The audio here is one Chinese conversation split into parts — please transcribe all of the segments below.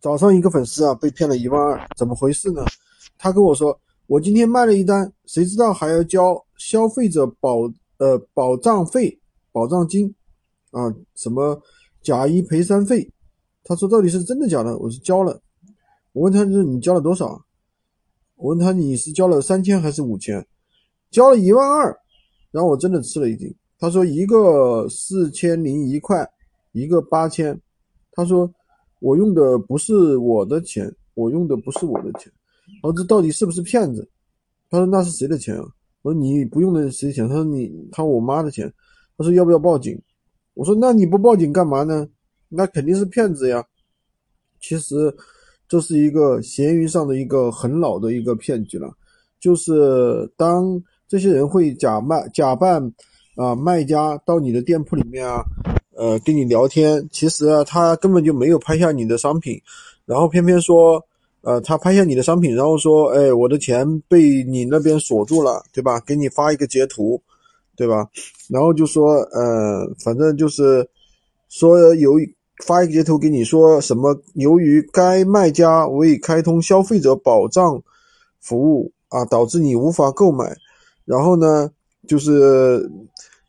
早上一个粉丝啊被骗了一万二，怎么回事呢？他跟我说，我今天卖了一单，谁知道还要交消费者保呃保障费、保障金啊，什么假一赔三费？他说到底是真的假的？我是交了，我问他是你交了多少？我问他你是交了三千还是五千？交了一万二，然后我真的吃了一惊。他说一个四千零一块，一个八千，他说。我用的不是我的钱，我用的不是我的钱，我说这到底是不是骗子？他说那是谁的钱啊？我说你不用的谁的钱？他说你他我妈的钱。他说要不要报警？我说那你不报警干嘛呢？那肯定是骗子呀。其实这是一个闲鱼上的一个很老的一个骗局了，就是当这些人会假卖假扮啊卖家到你的店铺里面啊。呃，跟你聊天，其实啊，他根本就没有拍下你的商品，然后偏偏说，呃，他拍下你的商品，然后说，哎，我的钱被你那边锁住了，对吧？给你发一个截图，对吧？然后就说，呃，反正就是说有发一个截图给你说什么，由于该卖家未开通消费者保障服务啊，导致你无法购买，然后呢，就是。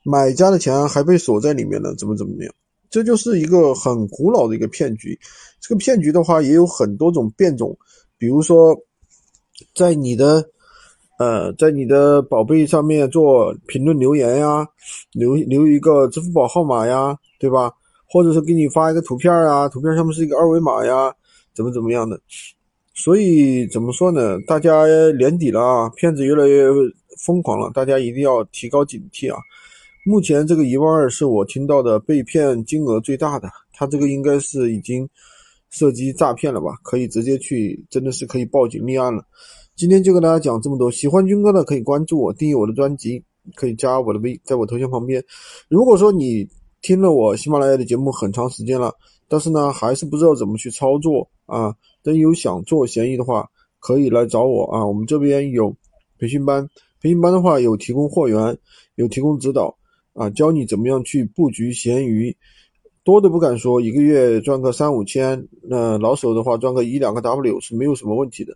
买家的钱还被锁在里面了，怎么怎么样？这就是一个很古老的一个骗局。这个骗局的话也有很多种变种，比如说，在你的呃，在你的宝贝上面做评论留言呀，留留一个支付宝号码呀，对吧？或者是给你发一个图片啊，图片上面是一个二维码呀，怎么怎么样的？所以怎么说呢？大家年底了啊，骗子越来越疯狂了，大家一定要提高警惕啊！目前这个一万二是我听到的被骗金额最大的，他这个应该是已经涉及诈骗了吧？可以直接去，真的是可以报警立案了。今天就跟大家讲这么多，喜欢军哥的可以关注我，订阅我的专辑，可以加我的微，在我头像旁边。如果说你听了我喜马拉雅的节目很长时间了，但是呢还是不知道怎么去操作啊，真有想做闲鱼的话，可以来找我啊，我们这边有培训班，培训班的话有提供货源，有提供指导。啊，教你怎么样去布局闲鱼，多的不敢说，一个月赚个三五千，那老手的话赚个一两个 W 是没有什么问题的。